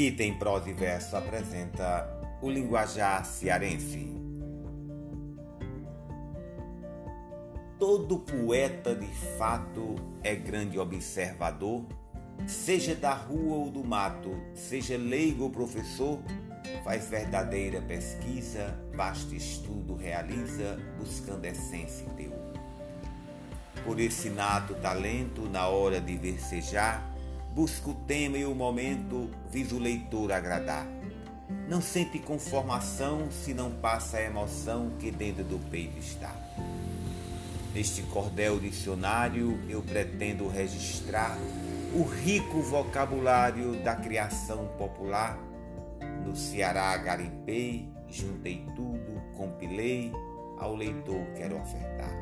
Nikita em prosa e verso apresenta o linguajar cearense. Todo poeta de fato é grande observador, seja da rua ou do mato, seja leigo ou professor, faz verdadeira pesquisa, vasto estudo realiza, buscando essência teor. Por esse nato talento, na hora de versejar, busca o tema e o momento, visa o leitor agradar. Não sente conformação se não passa a emoção que dentro do peito está. Neste cordel dicionário eu pretendo registrar o rico vocabulário da criação popular. No Ceará garimpei, juntei tudo, compilei, ao leitor quero ofertar.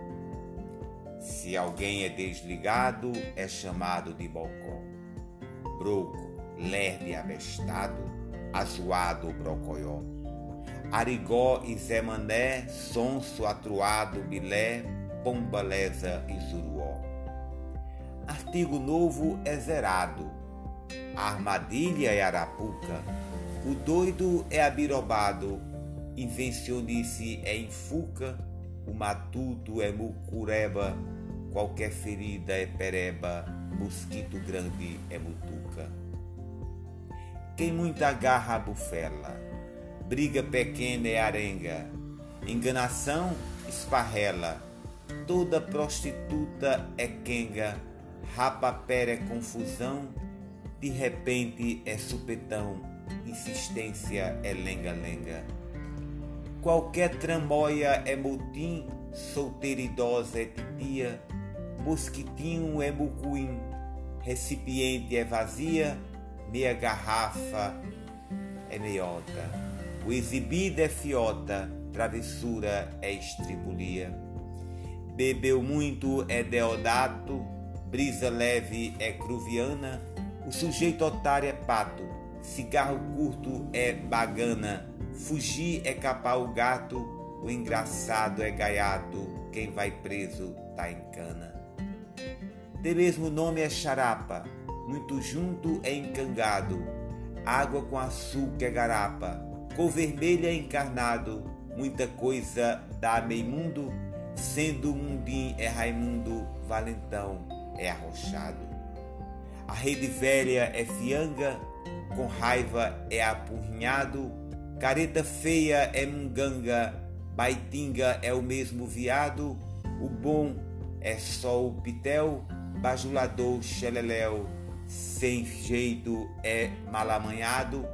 Se alguém é desligado, é chamado de bocó. Broco, lerdo abestado, azoado brocoió. Arigó e Zé Mané, sonso, atruado, bilé, pombaleza e zuruó. Artigo novo é zerado. A armadilha é arapuca. O doido é abirobado. Invencionice é infuca o matuto é mucureba, qualquer ferida é pereba, mosquito grande é mutuca. Quem muita garra bufela, briga pequena é arenga, enganação esparrela, toda prostituta é quenga, rapapera é confusão, de repente é supetão, insistência é lenga-lenga. Qualquer tramóia é motim, solteira idosa é titia, mosquitinho é mucuim, recipiente é vazia, meia garrafa é meiota, o exibido é fiota, travessura é estribulia. Bebeu muito é deodato, brisa leve é cruviana, o sujeito otário é pato, cigarro curto é bagana, Fugir é capar o gato, o engraçado é gaiato, quem vai preso tá em cana. De mesmo nome é charapa, muito junto é encangado, água com açúcar é garapa, cor vermelha é encarnado, muita coisa dá meio mundo, sendo mundim é Raimundo, valentão é arrochado. A rede velha é fianga, com raiva é apurrinhado, Careta feia é munganga, baitinga é o mesmo viado, o bom é só o pitel, bajulador xeleléu, sem jeito é malamanhado,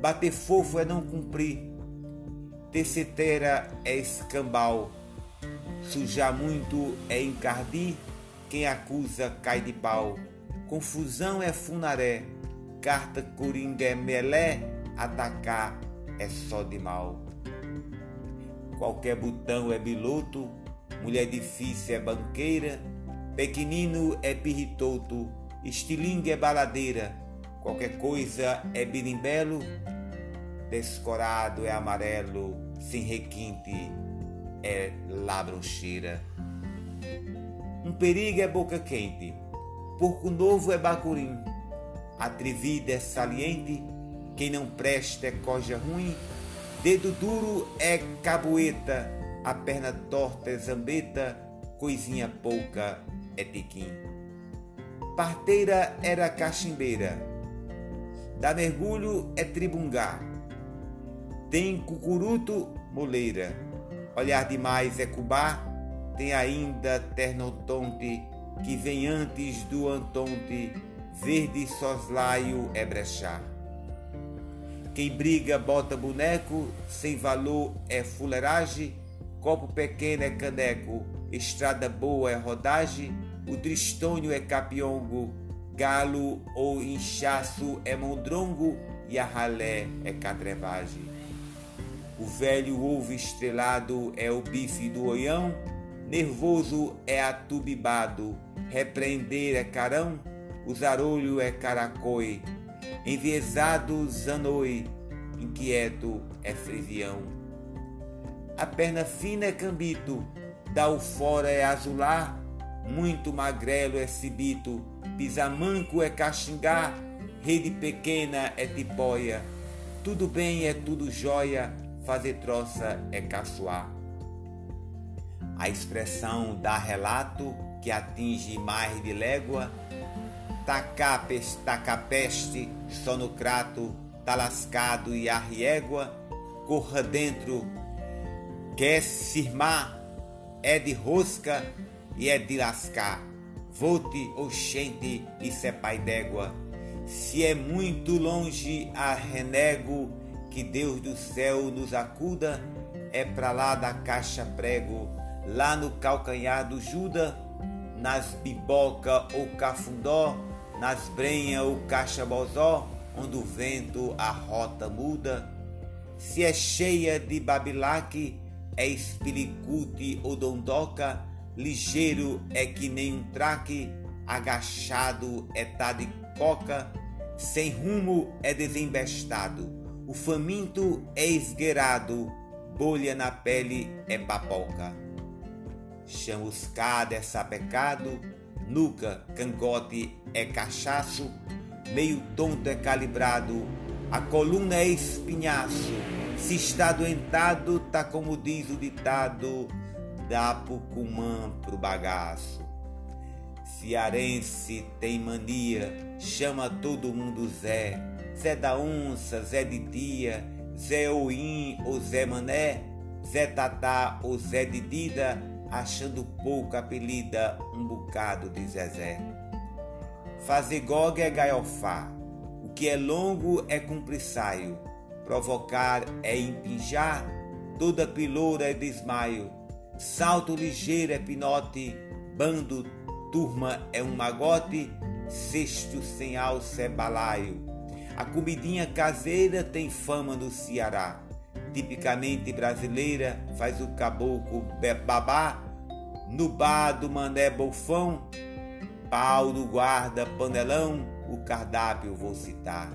bater fofo é não cumprir, teceteira é escambau, sujar muito é encardir, quem acusa cai de pau, confusão é funaré, carta coringa é melé, atacar é só de mal. Qualquer botão é biloto, mulher difícil é banqueira, pequenino é pirritoto, estilingue é baladeira, qualquer coisa é birimbelo, descorado é amarelo, sem requinte é labroncheira. Um perigo é boca quente, porco novo é bacurim, atrevida é saliente, quem não presta é coja ruim, dedo duro é cabueta, a perna torta é zambeta, coisinha pouca é tiquim. Parteira era cachimbeira, dá mergulho é tribungá, tem cucuruto, moleira, olhar demais é cubá, tem ainda ternotonte, que vem antes do antonte, verde soslaio é brechar. Quem briga bota boneco, sem valor é fuleiragem, copo pequeno é caneco, estrada boa é rodagem, o tristônio é capiongo, galo ou inchaço é mondrongo e a ralé é catrevagem. O velho ovo estrelado é o bife do oião, nervoso é atubibado, repreender é carão, o zarolho é caracoi, enviesado zanoi, inquieto é frivião. A perna fina é cambito, da o fora é azular, muito magrelo é cibito, pisamanco é caxingá, rede pequena é tipóia, tudo bem é tudo jóia, fazer troça é caçoar. A expressão dá relato que atinge mais de légua, tacapes, tacapeste, sonocrato, tá lascado e arriégua, corra dentro, quer cirmar, é de rosca e é de lascar. Volte, oxente, isso é pai d'égua. Se é muito longe a renego, que Deus do céu nos acuda, é pra lá da caixa prego, lá no calcanhar do Juda, nas biboca ou cafundó, nas brenha ou caixa bozó, onde o vento a rota muda. Se é cheia de babilaque, é espilicute ou dondoca, ligeiro é que nem um traque, agachado é tá de coca, sem rumo é desembestado, o faminto é esgueirado, bolha na pele é papoca. Chamuscada é sapecado, nuca, cangote é cachaço, meio tonto é calibrado, a coluna é espinhaço, se está doentado, tá como diz o ditado, dá pucumã pro bagaço. Cearense tem mania, chama todo mundo Zé, Zé da onça, Zé de tia, Zé Oim ou Zé Mané, Zé Tatá ou Zé de Dida, achando pouco apelida um bocado de Zezé. Fazer goga é gaiofar, o que é longo é cumprir saio, provocar é empinjar, toda piloura é desmaio, salto ligeiro é pinote, bando, turma é um magote, cesto sem alça é balaio. A comidinha caseira tem fama no Ceará. Tipicamente brasileira, faz o caboclo babá, no bar do mané bolfão, pau do guarda panelão, o cardápio vou citar.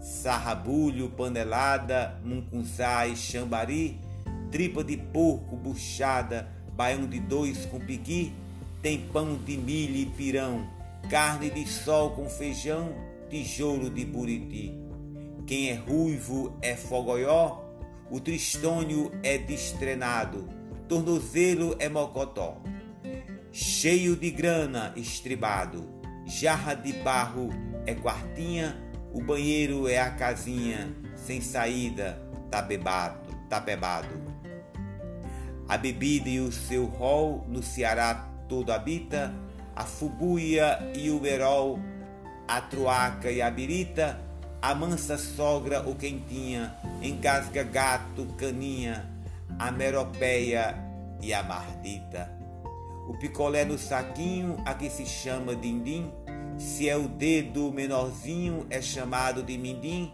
Sarrabulho, panelada, muncunzá e chambari, tripa de porco buchada, baião de dois com piqui, tem pão de milho e pirão, carne de sol com feijão, tijolo de buriti. Quem é ruivo é fogoió, o tristônio é destrenado, tornozelo é mocotó. Cheio de grana estribado, jarra de barro é quartinha, o banheiro é a casinha, sem saída, tá bebado, tá bebado. A bebida e o seu rol no Ceará todo habita, a fubuia e o verol, a truaca e a birita, a mansa sogra ou quentinha, engasga gato, caninha, a meropeia e a mardita. O picolé no saquinho, a que se chama dindim, se é o dedo menorzinho, é chamado de mindim.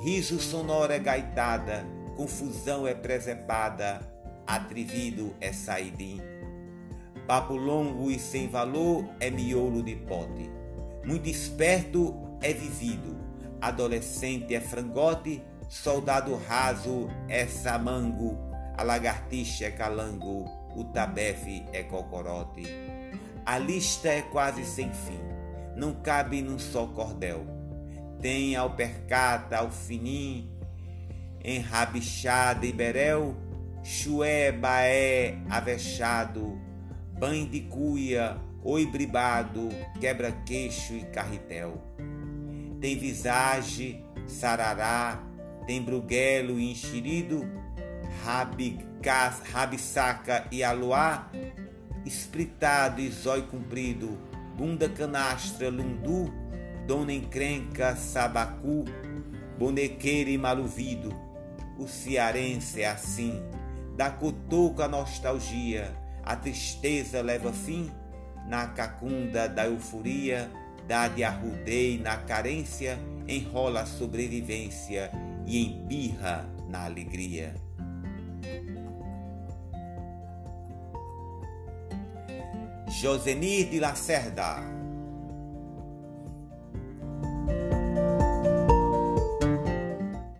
Riso sonoro é gaitada, confusão é presepada, atrevido é saidim. Papo longo e sem valor é miolo de pote. Muito esperto é vivido, adolescente é frangote, soldado raso é samango, a lagartixa é calango, o tabefe é cocorote. A lista é quase sem fim, não cabe num só cordel. Tem alpercata, alfinim, enrabixada e berel, chué, baé, avexado, oi bribado, quebra-queixo e carretel tem visage, sarará, tem bruguelo e enxerido, rabisaca e aluá, espritado e zóio comprido, bunda canastra, lundu, dona encrenca, sabacu, bonequeiro e maluvido. O cearense é assim, dá cotoco a nostalgia, a tristeza leva fim, na cacunda da euforia, dá de arrudei na carência, enrola a sobrevivência e embirra na alegria. Josenir de Lacerda